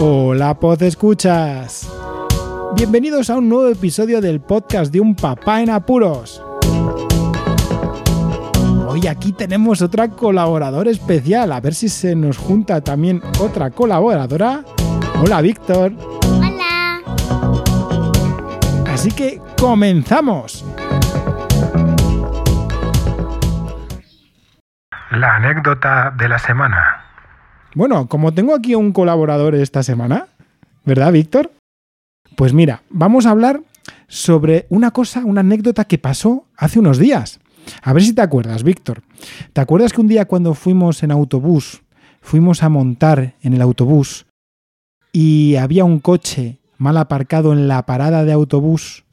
Hola, Pod Escuchas. Bienvenidos a un nuevo episodio del podcast de un papá en apuros. Hoy aquí tenemos otra colaboradora especial. A ver si se nos junta también otra colaboradora. Hola, Víctor. Hola. Así que comenzamos. La anécdota de la semana. Bueno, como tengo aquí un colaborador esta semana, ¿verdad, Víctor? Pues mira, vamos a hablar sobre una cosa, una anécdota que pasó hace unos días. A ver si te acuerdas, Víctor. ¿Te acuerdas que un día cuando fuimos en autobús, fuimos a montar en el autobús y había un coche mal aparcado en la parada de autobús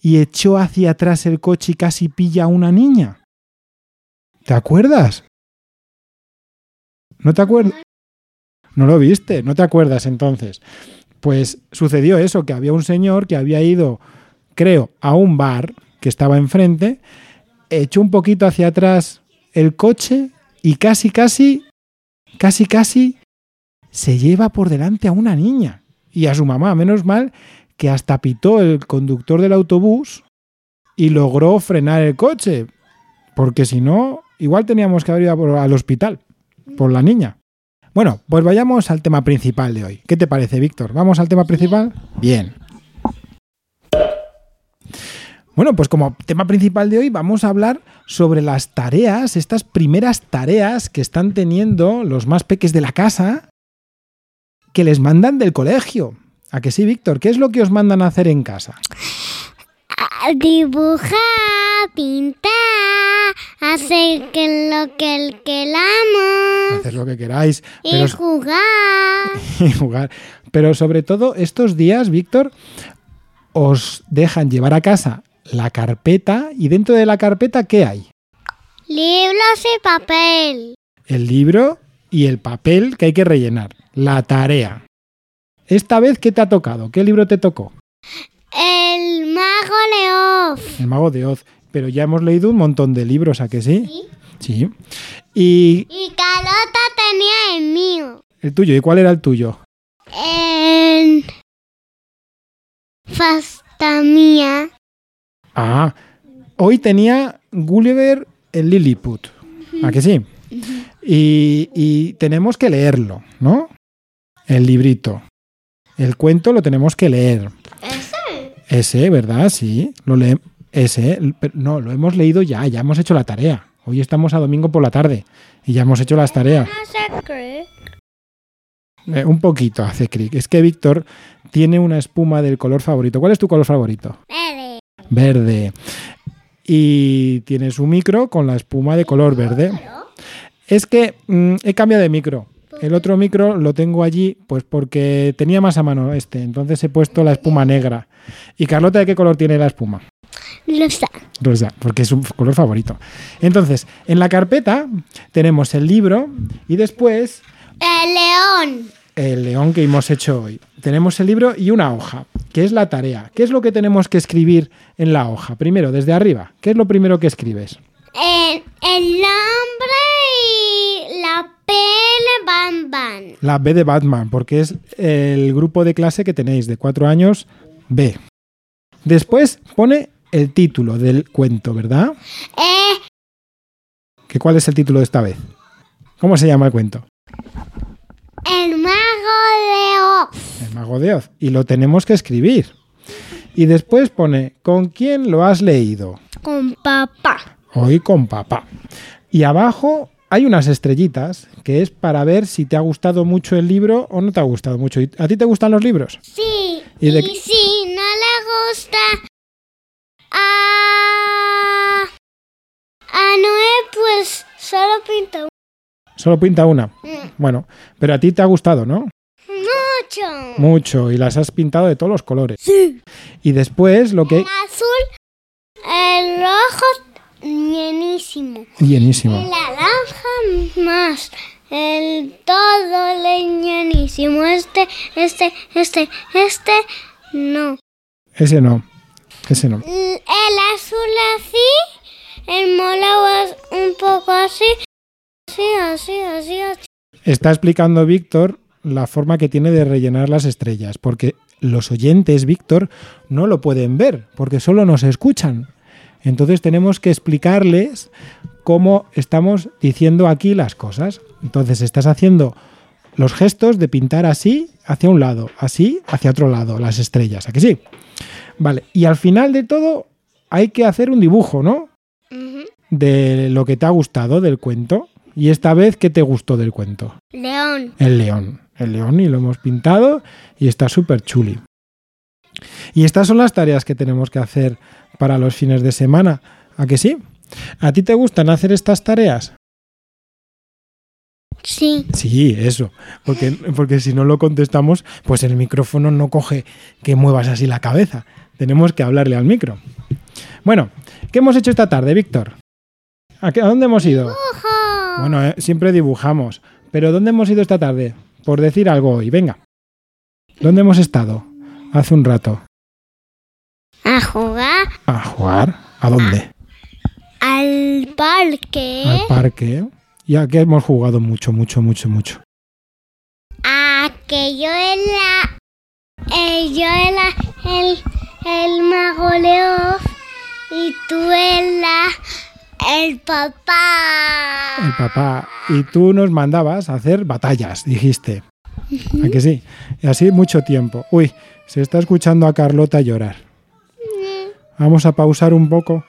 y echó hacia atrás el coche y casi pilla a una niña? ¿Te acuerdas? ¿No te acuerdas? No lo viste, no te acuerdas entonces. Pues sucedió eso, que había un señor que había ido, creo, a un bar que estaba enfrente, echó un poquito hacia atrás el coche y casi, casi, casi, casi se lleva por delante a una niña y a su mamá. Menos mal que hasta pitó el conductor del autobús y logró frenar el coche, porque si no, igual teníamos que haber ido al hospital por la niña. Bueno, pues vayamos al tema principal de hoy. ¿Qué te parece, Víctor? ¿Vamos al tema principal? Bien. Bueno, pues como tema principal de hoy vamos a hablar sobre las tareas, estas primeras tareas que están teniendo los más peques de la casa, que les mandan del colegio. ¿A que sí, Víctor? ¿Qué es lo que os mandan a hacer en casa? Dibujar, pintar, hacer que lo que el queramos. Hacer lo que queráis. Y Pero, jugar. y jugar. Pero sobre todo estos días, Víctor, os dejan llevar a casa la carpeta y dentro de la carpeta, ¿qué hay? Libros y papel. El libro y el papel que hay que rellenar. La tarea. Esta vez, ¿qué te ha tocado? ¿Qué libro te tocó? El mago Leof. El mago de Oz. Pero ya hemos leído un montón de libros, ¿a que sí? Sí. Sí. ¿Y Y Carlota tenía el mío. el tuyo? ¿Y cuál era el tuyo? En Fasta mía. Ah, hoy tenía Gulliver el Lilliput. ¿A que sí? Y, y tenemos que leerlo, ¿no? El librito. El cuento lo tenemos que leer. ¿Ese? Ese, ¿verdad? Sí, lo le ese, pero no, lo hemos leído ya, ya hemos hecho la tarea. Hoy estamos a domingo por la tarde y ya hemos hecho las tareas. Eh, un poquito hace clic. Es que Víctor tiene una espuma del color favorito. ¿Cuál es tu color favorito? Verde. Verde. Y tiene su micro con la espuma de color verde. Es que mm, he cambiado de micro. El otro micro lo tengo allí, pues porque tenía más a mano este. Entonces he puesto la espuma negra. ¿Y Carlota de qué color tiene la espuma? Rosa. Rosa, porque es su color favorito. Entonces, en la carpeta tenemos el libro y después El león. el león que hemos hecho hoy. Tenemos el libro y una hoja, que es la tarea. ¿Qué es lo que tenemos que escribir en la hoja? Primero, desde arriba. ¿Qué es lo primero que escribes? El, el nombre y la P de Bam. La B de Batman, porque es el grupo de clase que tenéis de cuatro años B. Después pone el título del cuento, ¿verdad? Eh, ¿Que ¿Cuál es el título de esta vez? ¿Cómo se llama el cuento? el mago de Oz. El mago de Oz. Y lo tenemos que escribir. Y después pone, ¿con quién lo has leído? Con papá. Hoy con papá. Y abajo hay unas estrellitas que es para ver si te ha gustado mucho el libro o no te ha gustado mucho. ¿Y ¿A ti te gustan los libros? Sí. ¿Y Y, de- si no le gusta a, a Noé, pues solo pinta Solo pinta una. un- Bueno, pero a ti te ha gustado, ¿no? mucho. Mucho. Y las has pintado de todos los colores. Sí. Y después lo que... El azul, el rojo, llenísimo. Llenísimo. El naranja más. El todo leñanísimo. Este, este, este, este, no. Ese no. Ese no. L- El azul así, el morado es un poco así, así, así, así, así. Está explicando Víctor la forma que tiene de rellenar las estrellas, porque los oyentes, Víctor, no lo pueden ver, porque solo nos escuchan. Entonces tenemos que explicarles cómo estamos diciendo aquí las cosas. Entonces estás haciendo los gestos de pintar así hacia un lado, así hacia otro lado, las estrellas, ¿a que sí? Vale, y al final de todo hay que hacer un dibujo, ¿no? De lo que te ha gustado del cuento. Y esta vez, ¿qué te gustó del cuento? León. El león. El león y lo hemos pintado y está súper chuli. Y estas son las tareas que tenemos que hacer para los fines de semana. ¿A que sí? ¿A ti te gustan hacer estas tareas? Sí. Sí, eso. Porque, porque si no lo contestamos, pues el micrófono no coge que muevas así la cabeza. Tenemos que hablarle al micro. Bueno, ¿qué hemos hecho esta tarde, Víctor? ¿A, qué- a dónde hemos ido? Ojo. Bueno, eh, siempre dibujamos. Pero ¿dónde hemos ido esta tarde? Por decir algo hoy, venga. ¿Dónde hemos estado? Hace un rato. A jugar ¿A jugar? ¿A dónde? al parque. Al parque. ¿Y a qué hemos jugado mucho, mucho, mucho, mucho? A que yo era. eh, yo era el, el mago y tú eras el papá. El papá. Y tú nos mandabas a hacer batallas, dijiste. ¿A que sí? Y así mucho tiempo. Uy, se está escuchando a Carlota llorar. Vamos a pausar un poco.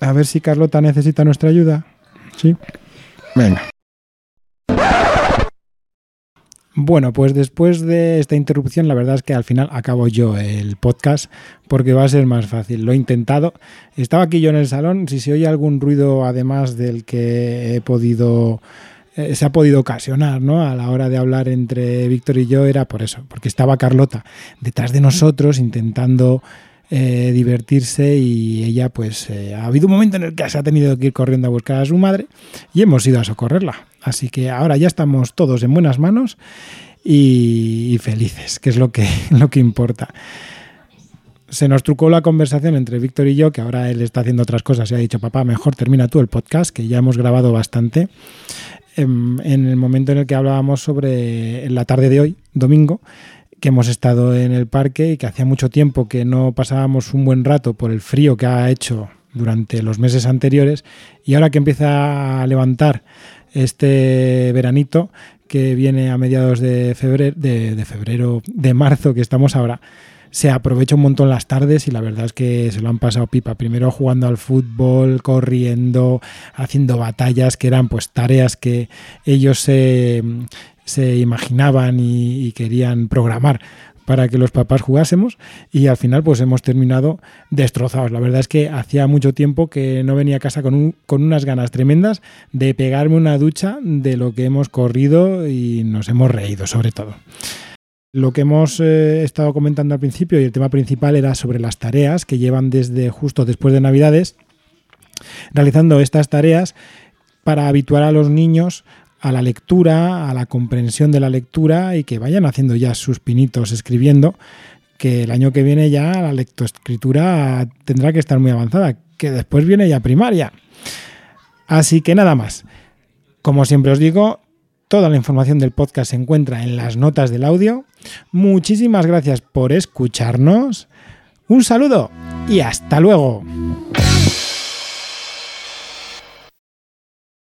A ver si Carlota necesita nuestra ayuda. ¿Sí? Venga. Bueno, pues después de esta interrupción, la verdad es que al final acabo yo el podcast porque va a ser más fácil. Lo he intentado. Estaba aquí yo en el salón. Si se oye algún ruido además del que he podido eh, se ha podido ocasionar ¿no? a la hora de hablar entre Víctor y yo era por eso, porque estaba Carlota detrás de nosotros intentando eh, divertirse y ella pues eh, ha habido un momento en el que se ha tenido que ir corriendo a buscar a su madre y hemos ido a socorrerla. Así que ahora ya estamos todos en buenas manos y, felices, que es lo que, lo que importa. Se nos trucó la conversación entre Víctor y yo, que ahora él está haciendo otras cosas y ha dicho, papá, mejor termina tú el podcast, que ya hemos grabado bastante em, en el momento en el que hablábamos sobre la tarde de hoy, domingo, que hemos estado en el parque y que hacía mucho tiempo que no pasábamos un buen rato por el frío que ha hecho durante los meses anteriores y ahora que empieza a levantar este veranito que viene a mediados de febrero, de, de febrero, de marzo que estamos ahora, se aprovecha un montón las tardes y la verdad es que se lo han pasado pipa. Primero jugando al fútbol, corriendo, haciendo batallas, que eran pues tareas que ellos se, se imaginaban y, querían programar para que los papás jugásemos y al final pues hemos terminado destrozados. La verdad es que hacía mucho tiempo que no venía a casa con, un, con unas ganas tremendas de pegarme una ducha de lo que hemos corrido y nos hemos reído sobre todo. Lo que hemos eh, estado comentando al principio y el tema principal era sobre las tareas que llevan desde justo después de Navidades, realizando estas tareas para habituar a los niños a la lectura, a la comprensión de la lectura y que vayan haciendo ya sus pinitos escribiendo, que el año que viene ya la lectoescritura tendrá que estar muy avanzada, que después viene ya primaria. Así que nada más. Como siempre os digo, toda la información del podcast se encuentra en las notas del audio. Muchísimas gracias por escucharnos. Un saludo y hasta luego.